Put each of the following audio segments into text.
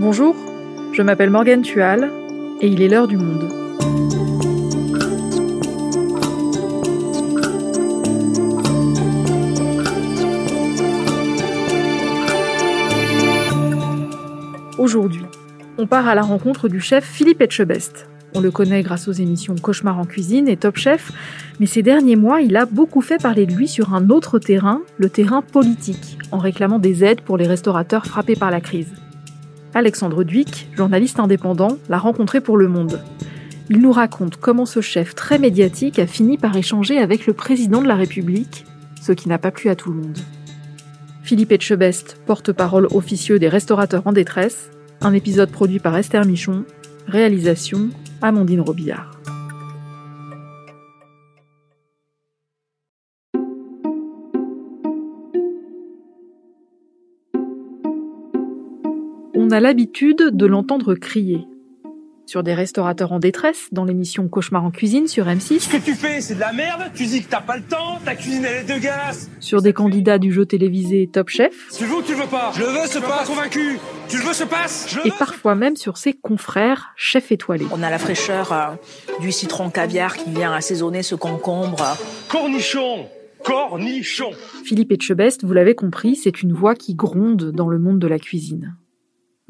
Bonjour, je m'appelle Morgane Tual et il est l'heure du monde. Aujourd'hui, on part à la rencontre du chef Philippe Etchebest. On le connaît grâce aux émissions Cauchemar en cuisine et Top Chef, mais ces derniers mois, il a beaucoup fait parler de lui sur un autre terrain, le terrain politique, en réclamant des aides pour les restaurateurs frappés par la crise. Alexandre Duic, journaliste indépendant, l'a rencontré pour Le Monde. Il nous raconte comment ce chef très médiatique a fini par échanger avec le président de la République, ce qui n'a pas plu à tout le monde. Philippe Etchebest, porte-parole officieux des restaurateurs en détresse, un épisode produit par Esther Michon, réalisation Amandine Robillard. A l'habitude de l'entendre crier. Sur des restaurateurs en détresse, dans l'émission Cauchemar en cuisine sur M6. Ce que tu fais, c'est de la merde. Tu dis que t'as pas le temps. Ta cuisine, elle est de gaz. Sur des candidats du jeu télévisé Top Chef. Tu veux ou tu veux pas? Je le veux, ce passe. convaincu. Tu le veux, ce passe? Et parfois même sur ses confrères chefs étoilés. On a la fraîcheur euh, du citron caviar qui vient assaisonner ce concombre. Cornichon Cornichon Philippe Etchebest, vous l'avez compris, c'est une voix qui gronde dans le monde de la cuisine.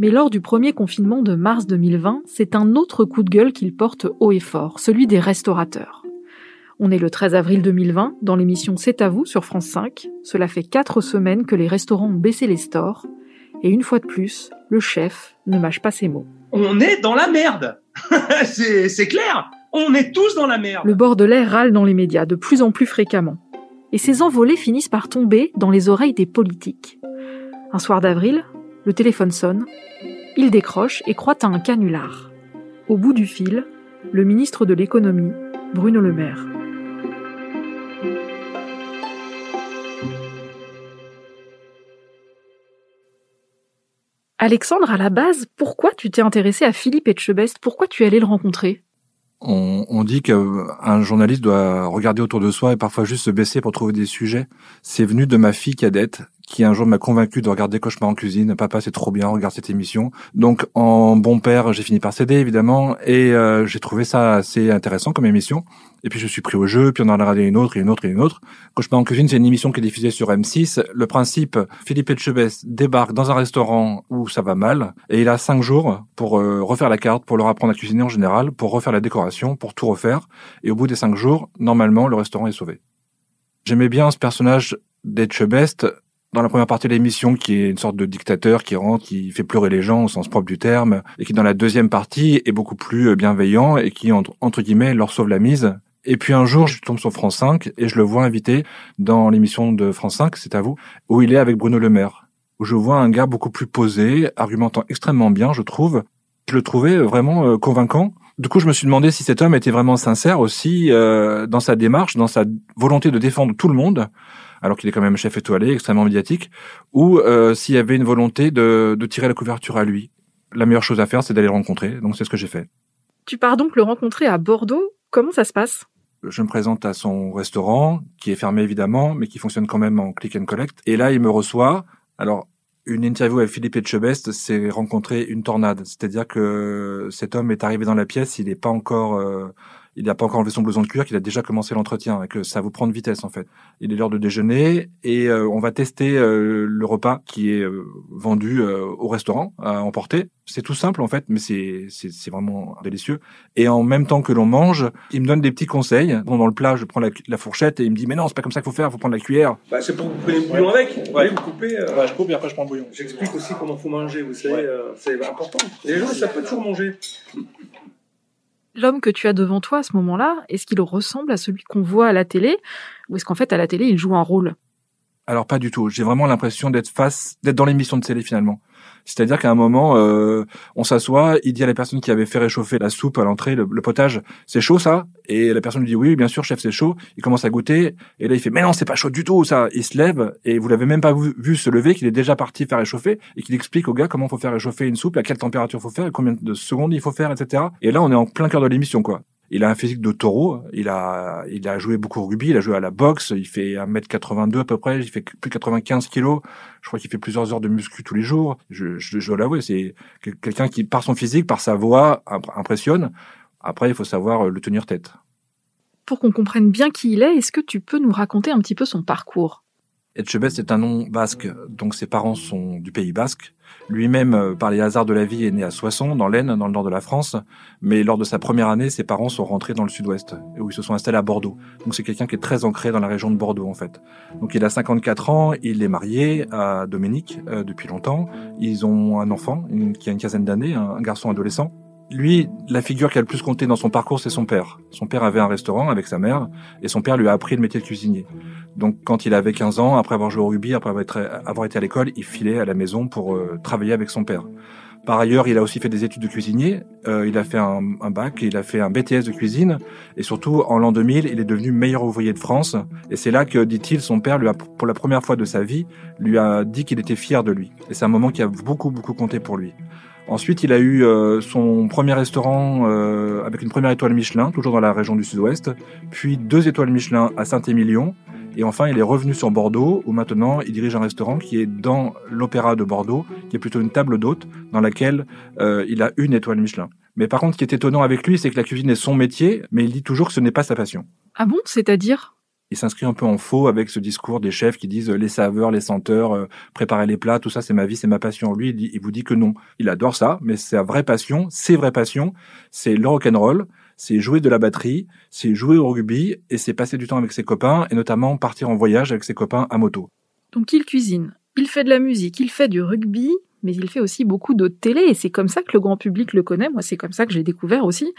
Mais lors du premier confinement de mars 2020, c'est un autre coup de gueule qu'il porte haut et fort, celui des restaurateurs. On est le 13 avril 2020, dans l'émission C'est à vous sur France 5. Cela fait quatre semaines que les restaurants ont baissé les stores. Et une fois de plus, le chef ne mâche pas ses mots. On est dans la merde C'est clair On est tous dans la merde Le Bordelais râle dans les médias de plus en plus fréquemment. Et ces envolées finissent par tomber dans les oreilles des politiques. Un soir d'avril, le téléphone sonne, il décroche et croit à un canular. Au bout du fil, le ministre de l'économie, Bruno Le Maire. Alexandre, à la base, pourquoi tu t'es intéressé à Philippe Etchebest? Pourquoi tu es allé le rencontrer? On, on, dit qu'un journaliste doit regarder autour de soi et parfois juste se baisser pour trouver des sujets. C'est venu de ma fille cadette qui un jour m'a convaincu de regarder Cauchemar en cuisine. Papa, c'est trop bien, regarde cette émission. Donc, en bon père, j'ai fini par céder, évidemment, et euh, j'ai trouvé ça assez intéressant comme émission. Et puis, je suis pris au jeu, puis on en a regardé une autre, et une autre, et une autre. Cauchemar en cuisine, c'est une émission qui est diffusée sur M6. Le principe, Philippe Etchebest débarque dans un restaurant où ça va mal, et il a cinq jours pour euh, refaire la carte, pour leur apprendre à cuisiner en général, pour refaire la décoration, pour tout refaire. Et au bout des cinq jours, normalement, le restaurant est sauvé. J'aimais bien ce personnage d'Etchebest dans la première partie de l'émission, qui est une sorte de dictateur qui rentre, qui fait pleurer les gens au sens propre du terme, et qui dans la deuxième partie est beaucoup plus euh, bienveillant et qui, entre, guillemets, leur sauve la mise. Et puis un jour, je tombe sur France 5 et je le vois invité dans l'émission de France 5, c'est à vous, où il est avec Bruno Le Maire, où je vois un gars beaucoup plus posé, argumentant extrêmement bien, je trouve. Je le trouvais vraiment euh, convaincant. Du coup, je me suis demandé si cet homme était vraiment sincère aussi euh, dans sa démarche, dans sa volonté de défendre tout le monde, alors qu'il est quand même chef étoilé, extrêmement médiatique, ou euh, s'il y avait une volonté de, de tirer la couverture à lui. La meilleure chose à faire, c'est d'aller le rencontrer. Donc c'est ce que j'ai fait. Tu pars donc le rencontrer à Bordeaux. Comment ça se passe? Je me présente à son restaurant, qui est fermé évidemment, mais qui fonctionne quand même en click and collect. Et là, il me reçoit. Alors, une interview avec Philippe Etchebest, c'est rencontrer une tornade. C'est-à-dire que cet homme est arrivé dans la pièce, il n'est pas encore euh, il n'a pas encore enlevé son blouson de cuir, qu'il a déjà commencé l'entretien et que ça vous prend de vitesse en fait. Il est l'heure de déjeuner et euh, on va tester euh, le repas qui est euh, vendu au restaurant à emporter. C'est tout simple en fait, mais c'est c'est vraiment délicieux. Et en même temps que l'on mange, il me donne des petits conseils. Bon, dans le plat, je prends la, la, fourchette et il me dit mais non, c'est pas comme ça qu'il faut faire, il faut prendre la cuillère. Bah, c'est pour couper le bouillon avec. Ouais. Vous coupez. Ouais, je coupe et après je prends le bouillon. J'explique aussi comment faut manger. Vous savez, c'est important. Et les gens, ça peut toujours manger l'homme que tu as devant toi à ce moment-là, est-ce qu'il ressemble à celui qu'on voit à la télé ou est-ce qu'en fait à la télé il joue un rôle? Alors pas du tout. J'ai vraiment l'impression d'être face, d'être dans l'émission de télé finalement. C'est-à-dire qu'à un moment, euh, on s'assoit, il dit à la personne qui avait fait réchauffer la soupe à l'entrée, le, potage, c'est chaud ça? Et la personne lui dit oui, bien sûr, chef, c'est chaud. Il commence à goûter et là il fait mais non, c'est pas chaud du tout ça. Il se lève et vous l'avez même pas vu, se lever, qu'il est déjà parti faire réchauffer et qu'il explique au gars comment faut faire réchauffer une soupe, à quelle température faut faire, combien de secondes il faut faire, etc. Et là, on est en plein cœur de l'émission quoi. Il a un physique de taureau. Il a, il a joué beaucoup au rugby. Il a joué à la boxe. Il fait 1m82 à peu près. Il fait plus de 95 kilos. Je crois qu'il fait plusieurs heures de muscu tous les jours. Je, je, je dois l'avouer. C'est quelqu'un qui, par son physique, par sa voix, impressionne. Après, il faut savoir le tenir tête. Pour qu'on comprenne bien qui il est, est-ce que tu peux nous raconter un petit peu son parcours? Etchebest est un nom basque, donc ses parents sont du Pays basque. Lui-même, euh, par les hasards de la vie, est né à Soissons, dans l'Aisne, dans le nord de la France. Mais lors de sa première année, ses parents sont rentrés dans le sud-ouest, où ils se sont installés à Bordeaux. Donc c'est quelqu'un qui est très ancré dans la région de Bordeaux, en fait. Donc il a 54 ans, il est marié à Dominique euh, depuis longtemps. Ils ont un enfant qui a une quinzaine d'années, un garçon adolescent. Lui, la figure qui a le plus compté dans son parcours, c'est son père. Son père avait un restaurant avec sa mère, et son père lui a appris le métier de cuisinier. Donc quand il avait 15 ans, après avoir joué au rugby, après avoir été à l'école, il filait à la maison pour euh, travailler avec son père. Par ailleurs, il a aussi fait des études de cuisinier. Euh, il a fait un, un, bac, il a fait un BTS de cuisine, et surtout en l'an 2000, il est devenu meilleur ouvrier de France. Et c'est là que, dit-il, son père lui a, pour la première fois de sa vie, lui a dit qu'il était fier de lui. Et c'est un moment qui a beaucoup beaucoup compté pour lui. Ensuite, il a eu euh, son premier restaurant euh, avec une première étoile Michelin, toujours dans la région du Sud-Ouest, puis deux étoiles Michelin à Saint-Émilion, et enfin, il est revenu sur Bordeaux, où maintenant il dirige un restaurant qui est dans l'Opéra de Bordeaux, qui est plutôt une table d'hôte, dans laquelle euh, il a une étoile Michelin. Mais par contre, ce qui est étonnant avec lui, c'est que la cuisine est son métier, mais il dit toujours que ce n'est pas sa passion. Ah bon? C'est-à-dire? Il s'inscrit un peu en faux avec ce discours des chefs qui disent euh, les saveurs, les senteurs, euh, préparer les plats, tout ça c'est ma vie, c'est ma passion. Lui, il, il, vous dit que non. Il adore ça, mais sa vraie passion, ses vraies passions, c'est le rock'n'roll, c'est jouer de la batterie, c'est jouer au rugby et c'est passer du temps avec ses copains et notamment partir en voyage avec ses copains à moto. Donc il cuisine, il fait de la musique, il fait du rugby, mais il fait aussi beaucoup de télé et c'est comme ça que le grand public le connaît. Moi, c'est comme ça que j'ai découvert aussi.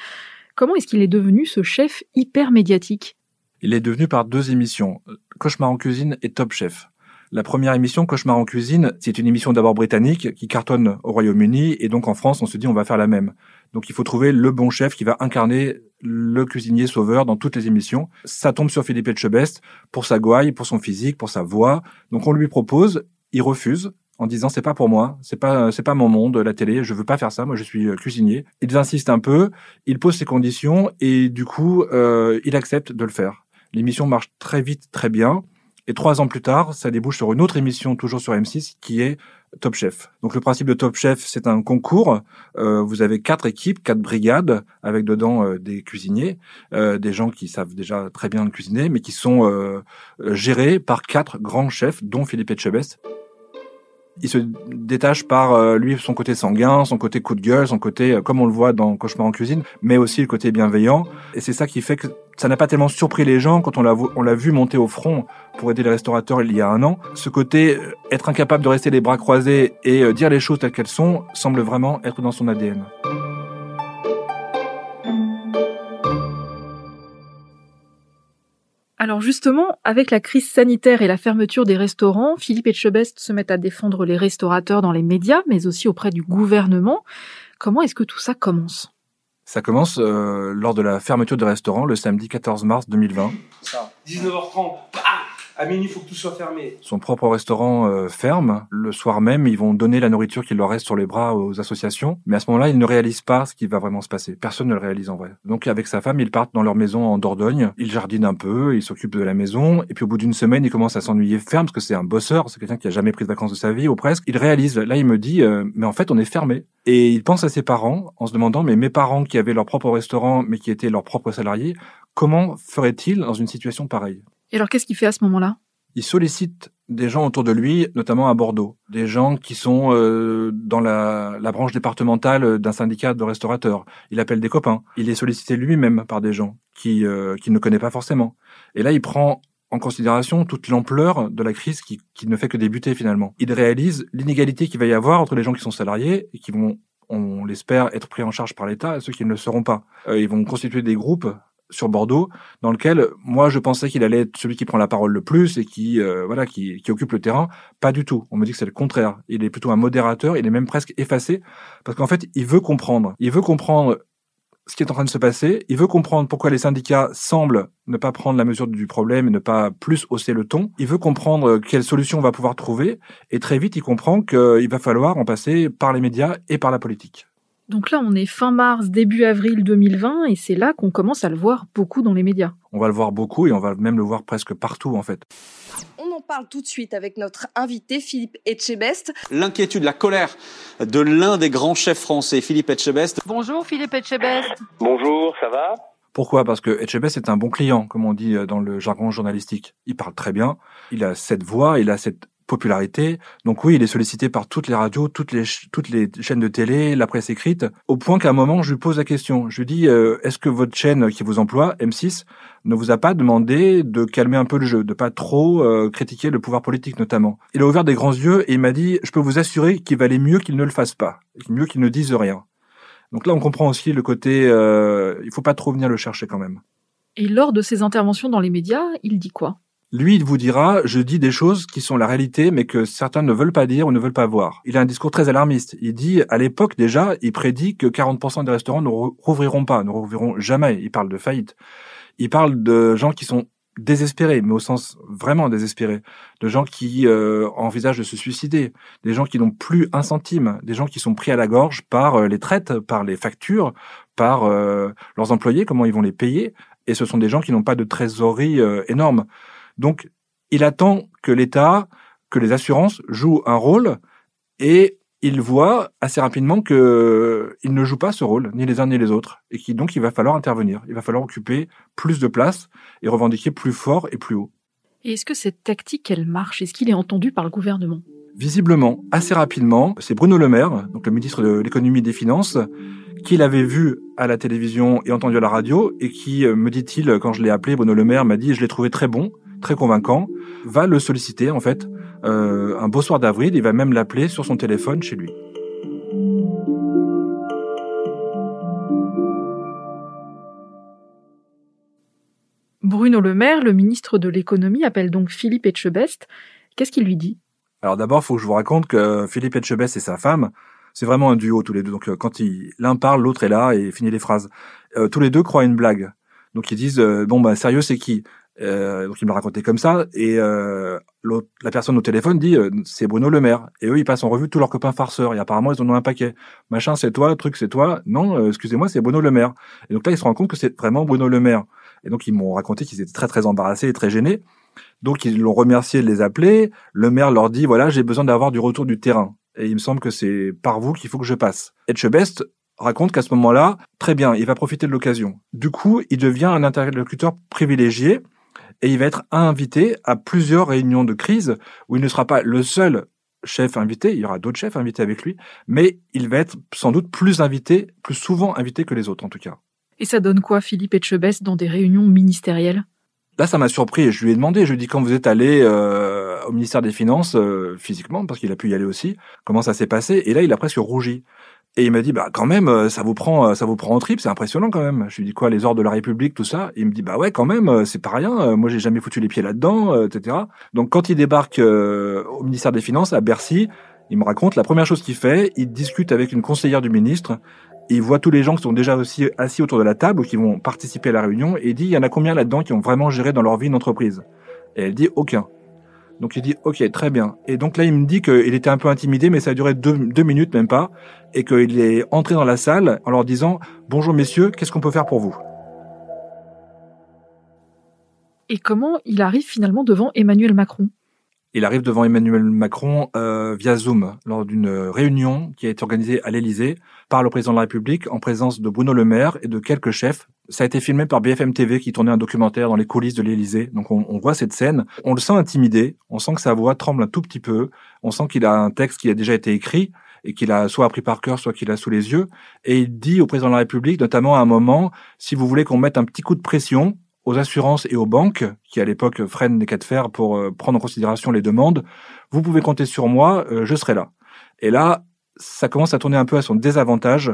Comment est-ce qu'il est devenu ce chef hyper médiatique il est devenu par deux émissions, Cauchemar en cuisine et Top Chef. La première émission, Cauchemar en cuisine, c'est une émission d'abord britannique qui cartonne au Royaume-Uni et donc en France, on se dit on va faire la même. Donc il faut trouver le bon chef qui va incarner le cuisinier sauveur dans toutes les émissions. Ça tombe sur Philippe Etchebest pour sa gouaille, pour son physique, pour sa voix. Donc on lui propose, il refuse en disant c'est pas pour moi, c'est pas c'est pas mon monde la télé, je veux pas faire ça, moi je suis euh, cuisinier. Ils insistent un peu, il pose ses conditions et du coup euh, il accepte de le faire. L'émission marche très vite, très bien. Et trois ans plus tard, ça débouche sur une autre émission, toujours sur M6, qui est Top Chef. Donc le principe de Top Chef, c'est un concours. Euh, vous avez quatre équipes, quatre brigades, avec dedans euh, des cuisiniers, euh, des gens qui savent déjà très bien cuisiner, mais qui sont euh, gérés par quatre grands chefs, dont Philippe Etchebest il se détache par euh, lui son côté sanguin, son côté coup de gueule, son côté euh, comme on le voit dans Cauchemar en cuisine, mais aussi le côté bienveillant. Et c'est ça qui fait que ça n'a pas tellement surpris les gens quand on l'a vu monter au front pour aider les restaurateurs il y a un an. Ce côté euh, être incapable de rester les bras croisés et dire les choses telles qu'elles sont semble vraiment être dans son ADN. Alors justement, avec la crise sanitaire et la fermeture des restaurants, Philippe Etchebest se met à défendre les restaurateurs dans les médias, mais aussi auprès du gouvernement. Comment est-ce que tout ça commence? Ça commence euh, lors de la fermeture des restaurants le samedi 14 mars 2020. Ça, 19h30, à minuit, il faut que tout soit fermé. Son propre restaurant euh, ferme. Le soir même, ils vont donner la nourriture qu'il leur reste sur les bras aux associations. Mais à ce moment-là, ils ne réalisent pas ce qui va vraiment se passer. Personne ne le réalise en vrai. Donc avec sa femme, ils partent dans leur maison en Dordogne. Ils jardinent un peu, ils s'occupent de la maison. Et puis au bout d'une semaine, il commence à s'ennuyer ferme parce que c'est un bosseur, c'est quelqu'un qui a jamais pris de vacances de sa vie ou presque. Il réalise, là il me dit, euh, mais en fait on est fermé. Et il pense à ses parents en se demandant, mais mes parents qui avaient leur propre restaurant mais qui étaient leurs propres salariés, comment feraient-ils dans une situation pareille? Et alors qu'est-ce qu'il fait à ce moment-là? Il sollicite des gens autour de lui, notamment à Bordeaux, des gens qui sont euh, dans la, la, branche départementale d'un syndicat de restaurateurs. Il appelle des copains. Il est sollicité lui-même par des gens qui euh, qu'il ne connaît pas forcément. Et là, il prend en considération toute l'ampleur de la crise qui, qui ne fait que débuter finalement. Il réalise l'inégalité qu'il va y avoir entre les gens qui sont salariés et qui vont on l'espère être pris en charge par l'État et ceux qui ne le seront pas. Euh, ils vont constituer des groupes sur Bordeaux, dans lequel moi je pensais qu'il allait être celui qui prend la parole le plus et qui euh, voilà qui, qui, occupe le terrain. Pas du tout. On me dit que c'est le contraire. Il est plutôt un modérateur. Il est même presque effacé parce qu'en fait il veut comprendre. Il veut comprendre ce qui est en train de se passer. Il veut comprendre pourquoi les syndicats semblent ne pas prendre la mesure du problème et ne pas plus hausser le ton. Il veut comprendre quelle solution on va pouvoir trouver et très vite il comprend qu'il va falloir en passer par les médias et par la politique. Donc là, on est fin mars, début avril 2020, et c'est là qu'on commence à le voir beaucoup dans les médias. On va le voir beaucoup et on va même le voir presque partout en fait. On en parle tout de suite avec notre invité Philippe Etchebest. L'inquiétude, la colère de l'un des grands chefs français, Philippe Etchebest. Bonjour Philippe Etchebest. Bonjour, ça va? Pourquoi? Parce que Etchebest est un bon client, comme on dit dans le jargon journalistique. Il parle très bien, il a cette voix, il a cette popularité. Donc oui, il est sollicité par toutes les radios, toutes les chaînes de télé, la presse écrite, au point qu'à un moment, je lui pose la question. Je lui dis euh, est-ce que votre chaîne qui vous emploie, M6, ne vous a pas demandé de calmer un peu le jeu, de pas trop euh, critiquer le pouvoir politique notamment? Il a ouvert des grands yeux et il m'a dit je peux vous assurer qu'il valait mieux qu'il ne le fasse pas, mieux qu'il ne dise rien. Donc là, on comprend aussi le côté euh, il faut pas trop venir le chercher quand même. Et lors de ses interventions dans les médias, il dit quoi? Lui, il vous dira, je dis des choses qui sont la réalité, mais que certains ne veulent pas dire ou ne veulent pas voir. Il a un discours très alarmiste. Il dit, à l'époque déjà, il prédit que 40% des restaurants ne rouvriront pas, ne rouvriront jamais. Il parle de faillite. Il parle de gens qui sont désespérés, mais au sens vraiment désespéré, de gens qui euh, envisagent de se suicider, des gens qui n'ont plus un centime, des gens qui sont pris à la gorge par euh, les traites, par les factures, par euh, leurs employés, comment ils vont les payer, et ce sont des gens qui n'ont pas de trésorerie énorme. Donc, il attend que l'État, que les assurances jouent un rôle et il voit assez rapidement que il ne joue pas ce rôle, ni les uns ni les autres, et qui donc il va falloir intervenir, il va falloir occuper plus de place et revendiquer plus fort et plus haut. Et est-ce que cette tactique, elle marche? Est-ce qu'il est entendu par le gouvernement? Visiblement, assez rapidement, c'est Bruno Le Maire, donc le ministre de l'économie et des finances, qui l'avait vu à la télévision et entendu à la radio, et qui, euh, me dit-il, quand je l'ai appelé, Bruno Le Maire m'a dit, je l'ai trouvé très bon, très convaincant, va le solliciter en fait euh, un beau soir d'avril. Il va même l'appeler sur son téléphone chez lui. Bruno Le Maire, le ministre de l'économie, appelle donc Philippe Etchebest. Qu'est-ce qu'il lui dit? Alors d'abord, il faut que je vous raconte que Philippe Etchebest et sa femme, c'est vraiment un duo tous les deux. Donc euh, quand l'un parle, l'autre est là et finit les phrases. Euh, tous les deux croient une blague. Donc ils disent bon bah sérieux c'est qui? Euh, donc il me racontait comme ça et euh, la personne au téléphone dit euh, c'est Bruno Le Maire. Et eux ils passent en revue tous leurs copains farceurs et apparemment ils en ont un paquet. Machin c'est toi truc c'est toi. Non euh, excusez-moi c'est Bruno Le Maire. Et donc là ils se rendent compte que c'est vraiment Bruno Le Maire. Et donc ils m'ont raconté qu'ils étaient très très embarrassés et très gênés. Donc ils l'ont remercié de les appeler. Le maire leur dit voilà j'ai besoin d'avoir du retour du terrain. Et il me semble que c'est par vous qu'il faut que je passe. Etchebest raconte qu'à ce moment-là, très bien, il va profiter de l'occasion. Du coup, il devient un interlocuteur privilégié et il va être invité à plusieurs réunions de crise où il ne sera pas le seul chef invité, il y aura d'autres chefs invités avec lui, mais il va être sans doute plus invité, plus souvent invité que les autres en tout cas. Et ça donne quoi Philippe Etchebest dans des réunions ministérielles? Là, ça m'a surpris et je lui ai demandé, je lui ai dit quand vous êtes allé euh, au ministère des Finances euh, physiquement, parce qu'il a pu y aller aussi, comment ça s'est passé? Et là, il a presque rougi. Et il m'a dit, bah quand même, euh, ça vous prend, euh, ça vous prend en trip, c'est impressionnant quand même. Je lui dis quoi, les ordres de la République, tout ça? il me dit, bah ouais, quand même, euh, c'est pas rien. Moi, j'ai jamais foutu les pieds là-dedans, etc. Donc quand il débarque au ministère des Finances à Bercy, il me raconte la première chose qu'il fait, il discute avec une conseillère du ministre. Il voit tous les gens qui sont déjà aussi assis autour de la table ou qui vont participer à la réunion et il dit, il y en a combien là-dedans qui ont vraiment géré dans leur vie une entreprise? Et elle dit, aucun. Donc il dit ok très bien. Et donc là il me dit qu'il était un peu intimidé, mais ça a duré deux, deux minutes même pas, et qu'il est entré dans la salle en leur disant bonjour messieurs, qu'est-ce qu'on peut faire pour vous? Et comment il arrive finalement devant Emmanuel Macron? Il arrive devant Emmanuel Macron euh, via Zoom lors d'une réunion qui a été organisée à l'Élysée par le président de la République en présence de Bruno Le Maire et de quelques chefs. Ça a été filmé par BFM TV qui tournait un documentaire dans les coulisses de l'Élysée. Donc on, on, voit cette scène, on le sent intimidé, on sent que sa voix tremble un tout petit peu, on sent qu'il a un texte qui a déjà été écrit et qu'il a soit appris par cœur, soit qu'il a sous les yeux. Et il dit au président de la République, notamment à un moment, si vous voulez qu'on mette un petit coup de pression, aux assurances et aux banques, qui à l'époque freinent les cas de fer pour euh, prendre en considération les demandes, vous pouvez compter sur moi, euh, je serai là. Et là, ça commence à tourner un peu à son désavantage,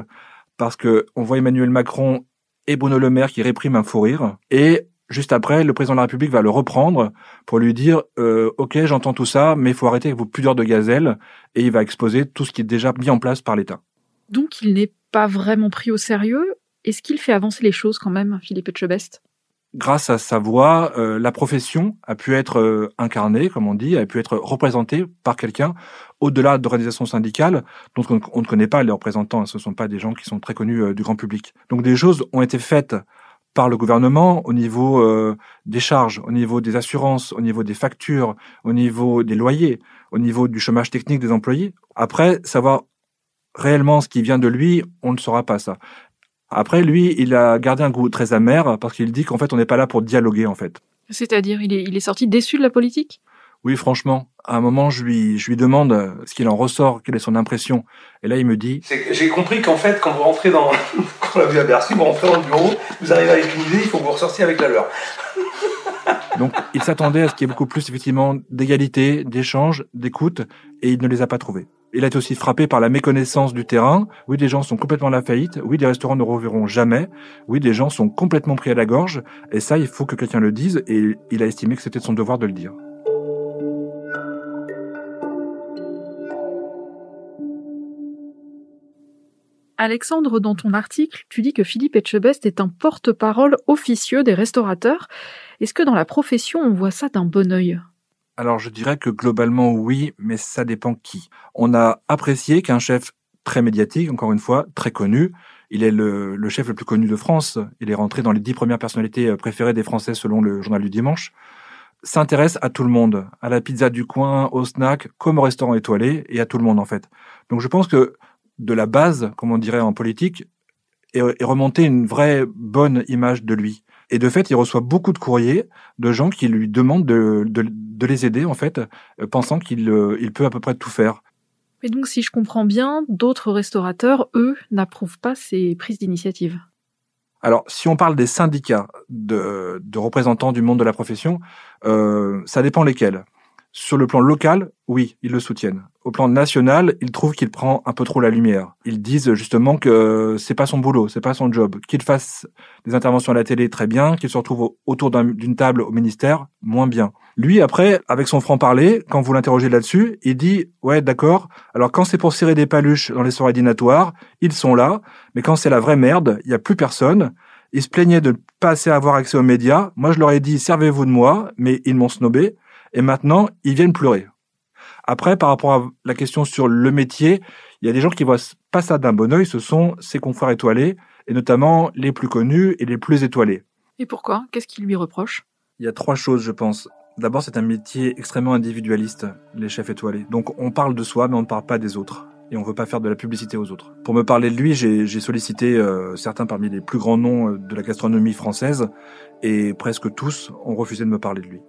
parce que on voit Emmanuel Macron et Bruno Le Maire qui répriment un fou rire, et juste après, le président de la République va le reprendre pour lui dire euh, Ok, j'entends tout ça, mais il faut arrêter avec vos pudeurs de gazelle. Et il va exposer tout ce qui est déjà mis en place par l'État. Donc il n'est pas vraiment pris au sérieux. Est-ce qu'il fait avancer les choses quand même, Philippe Etchebest? Grâce à sa voix, euh, la profession a pu être euh, incarnée, comme on dit, a pu être représentée par quelqu'un au-delà d'organisations syndicales dont on, ne connaît pas les représentants. Ce ne sont pas des gens qui sont très connus euh, du grand public. Donc des choses ont été faites par le gouvernement au niveau des charges, au niveau des assurances, au niveau des factures, au niveau des loyers, au niveau du chômage technique des employés. Après, savoir réellement ce qui vient de lui, on ne saura pas ça. Après, lui, il a gardé un goût très amer parce qu'il dit qu'en fait, on n'est pas là pour dialoguer, en fait. C'est-à-dire, il est, il est sorti déçu de la politique? Oui, franchement. À un moment, je lui, je lui demande ce qu'il en ressort, quelle est son impression. Et là, il me dit... J'ai compris qu'en fait, quand vous rentrez dans... quand vu à Bercy, vous rentrez dans le bureau, vous arrivez avec une idée, il faut que vous ressortiez avec la leur. Donc, il s'attendait à ce qu'il y ait beaucoup plus, effectivement, d'égalité, d'échange, d'écoute, et il ne les a pas trouvés. Il a été aussi frappé par la méconnaissance du terrain. Oui, des gens sont complètement à la faillite. Oui, des restaurants ne reverront jamais. Oui, des gens sont complètement pris à la gorge. Et ça, il faut que quelqu'un le dise. Et il a estimé que c'était son devoir de le dire. Alexandre, dans ton article, tu dis que Philippe Etchebest est un porte-parole officieux des restaurateurs. Est-ce que dans la profession, on voit ça d'un bon œil? Alors je dirais que globalement oui, mais ça dépend qui. On a apprécié qu'un chef très médiatique, encore une fois, très connu, il est le, chef le plus connu de France, il est rentré dans les dix premières personnalités euh, préférées des Français selon le journal du dimanche, s'intéresse à tout le monde, à la pizza du coin, au snack, comme au restaurant étoilé, et à tout le monde en fait. Donc je pense que de la base, comme on dirait en politique, est remontée une vraie bonne image de lui. Et de fait, il reçoit beaucoup de courriers de gens qui lui demandent de, de, les aider, en fait, euh, pensant qu'il euh, il peut à peu près tout faire. Et donc, si je comprends bien, d'autres restaurateurs, eux, n'approuvent pas ces prises d'initiative. Alors, si on parle des syndicats de, de représentants du monde de la profession, euh, ça dépend lesquels. Sur le plan local, oui, ils le soutiennent. Au plan national, ils trouvent qu'il prend un peu trop la lumière. Ils disent justement que c'est pas son boulot, c'est pas son job. Qu'il fasse des interventions à la télé, très bien. Qu'il se retrouve autour d'une table au ministère, moins bien. Lui, après, avec son franc-parler, quand vous l'interrogez là-dessus, il dit, ouais, d'accord. Alors quand c'est pour serrer des paluches dans les soirées dînatoires, ils sont là. Mais quand c'est la vraie merde, il y a plus personne. Ils se plaignaient de ne pas assez avoir accès aux médias. Moi, je leur ai dit, servez-vous de moi, mais ils m'ont snobé et maintenant ils viennent pleurer. Après, par rapport à la question sur le métier, il y a des gens qui voient pas ça d'un bon oeil, ce sont ses confrères étoilés, et notamment les plus connus et les plus étoilés. Et pourquoi? Qu'est-ce qu'il lui reproche Il y a trois choses, je pense. D'abord, c'est un métier extrêmement individualiste, les chefs étoilés. Donc on parle de soi, mais on ne parle pas des autres. Et on ne veut pas faire de la publicité aux autres. Pour me parler de lui, j'ai sollicité euh, certains parmi les plus grands noms euh, de la gastronomie française, et presque tous ont refusé de me parler de lui.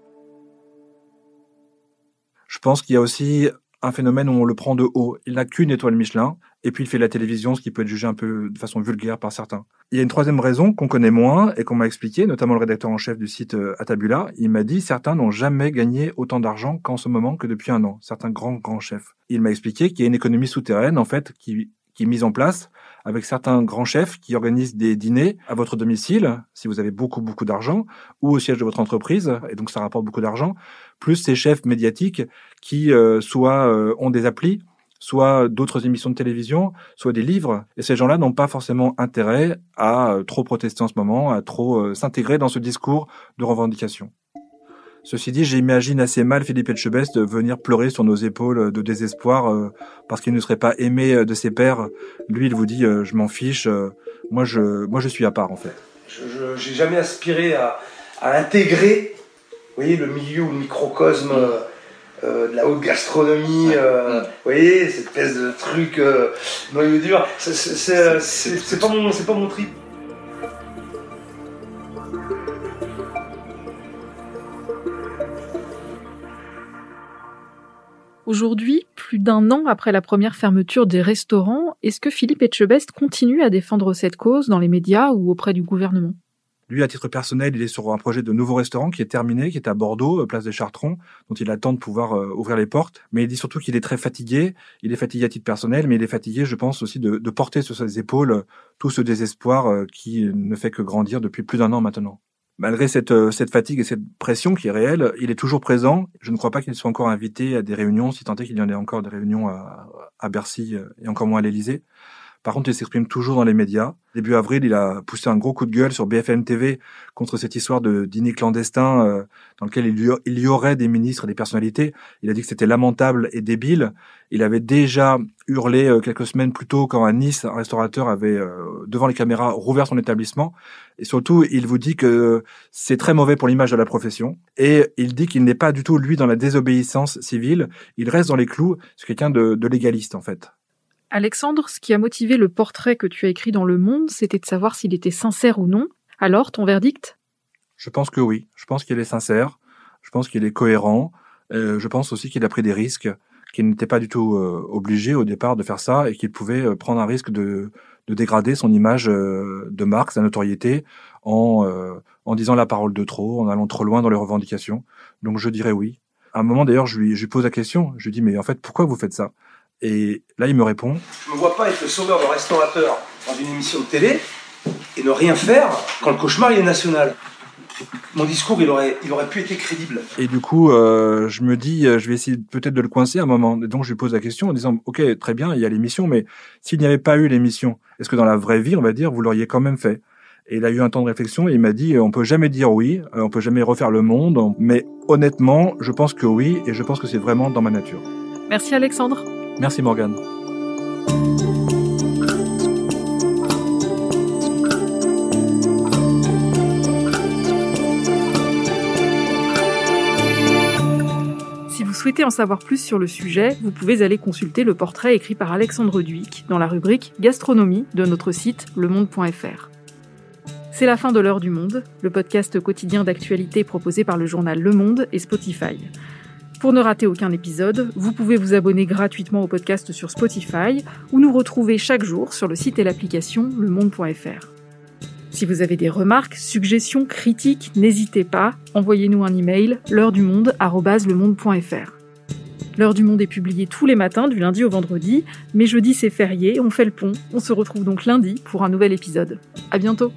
Je pense qu'il y a aussi un phénomène où on le prend de haut. Il n'a qu'une étoile Michelin, et puis il fait la télévision, ce qui peut être jugé un peu de façon vulgaire par certains. Il y a une troisième raison qu'on connaît moins et qu'on m'a expliqué, notamment le rédacteur en chef du site euh, Atabula. Il m'a dit certains n'ont jamais gagné autant d'argent qu'en ce moment que depuis un an. Certains grands grands chefs. Il m'a expliqué qu'il y a une économie souterraine en fait qui qui est mise en place avec certains grands chefs qui organisent des dîners à votre domicile, si vous avez beaucoup, beaucoup d'argent, ou au siège de votre entreprise, et donc ça rapporte beaucoup d'argent, plus ces chefs médiatiques qui euh, soit euh, ont des applis, soit d'autres émissions de télévision, soit des livres. Et ces gens-là n'ont pas forcément intérêt à euh, trop protester en ce moment, à trop s'intégrer dans ce discours de revendication. Ceci dit, j'imagine assez mal Philippe Etchebest venir pleurer sur nos épaules de désespoir euh, parce qu'il ne serait pas aimé euh, de ses pairs. Lui, il vous dit euh, je m'en fiche. moi, je, moi, je suis à part en fait. Je n'ai jamais aspiré à, à, intégrer, vous voyez, le milieu ou le microcosme de la haute gastronomie. vous voyez, cette espèce de truc noyau dur. C'est pas mon, c'est pas mon trip. Aujourd'hui, plus d'un an après la première fermeture des restaurants, est-ce que Philippe Etchebest continue à défendre cette cause dans les médias ou auprès du gouvernement? Lui, à titre personnel, il est sur un projet de nouveau restaurant qui est terminé, qui est à Bordeaux, euh, place des Chartrons, dont il attend de pouvoir euh, ouvrir les portes. Mais il dit surtout qu'il est très fatigué. Il est fatigué à titre personnel, mais il est fatigué, je pense, aussi de, porter sur ses épaules euh, tout ce désespoir qui ne fait que grandir depuis plus d'un an maintenant malgré cette, fatigue et cette pression qui est réelle, il est toujours présent. Je ne crois pas qu'il soit encore invité à des réunions, si tant est qu'il y en ait encore des réunions à, à Bercy et encore moins à l'Élysée. Par contre, il s'exprime toujours dans les médias. Début avril, il a poussé un gros coup de gueule sur BFM TV contre cette histoire de dîner clandestin euh, dans lequel il y, aurait des ministres et des personnalités. Il a dit que c'était lamentable et débile. Il avait déjà hurlé euh, quelques semaines plus tôt quand à Nice, un restaurateur avait, euh, devant les caméras, rouvert son établissement. Et surtout, il vous dit que c'est très mauvais pour l'image de la profession. Et il dit qu'il n'est pas du tout, lui, dans la désobéissance civile. Il reste dans les clous. C'est quelqu'un de légaliste, en fait. Alexandre, ce qui a motivé le portrait que tu as écrit dans Le Monde, c'était de savoir s'il était sincère ou non. Alors, ton verdict? Je pense que oui. Je pense qu'il est sincère. Je pense qu'il est cohérent. Euh, je pense aussi qu'il a pris des risques, qu'il n'était pas du tout euh, obligé au départ de faire ça et qu'il pouvait euh, prendre un risque de, de dégrader son image de marque, sa notoriété, en, en disant la parole de trop, en allant trop loin dans les revendications. Donc je dirais oui. À un moment d'ailleurs, je je lui pose la question. Je lui dis mais en fait pourquoi vous faites ça? Et là, il me répond Je me vois pas être le sauveur de restaurateur dans une émission de télé et ne rien faire quand le cauchemar il est national. Mon discours, il aurait, il aurait pu être crédible. Et du coup, euh, je me dis, je vais essayer peut-être de le coincer à un moment. Et donc, je lui pose la question en disant, OK, très bien, il y a l'émission, mais s'il n'y avait pas eu l'émission, est-ce que dans la vraie vie, on va dire, vous l'auriez quand même fait? Et il a eu un temps de réflexion et il m'a dit on peut jamais dire oui, euh, on peut jamais refaire le monde, mais honnêtement, je pense que oui et je pense que c'est vraiment dans ma nature. Merci Alexandre. Merci Morgane. Si vous souhaitez en savoir plus sur le sujet, vous pouvez aller consulter le portrait écrit par Alexandre Duic dans la rubrique Gastronomie de notre site lemonde.fr. C'est la fin de l'heure du monde, le podcast quotidien d'actualité proposé par le journal Le Monde et Spotify. Pour ne rater aucun épisode, vous pouvez vous abonner gratuitement au podcast sur Spotify ou nous retrouver chaque jour sur le site et l'application lemonde.fr. Si vous avez des remarques, suggestions, critiques, n'hésitez pas, envoyez-nous un email l'heure du monde. L'heure du monde est publiée tous les matins du lundi au vendredi, mais jeudi c'est férié, on fait le pont. On se retrouve donc lundi pour un nouvel épisode. À bientôt.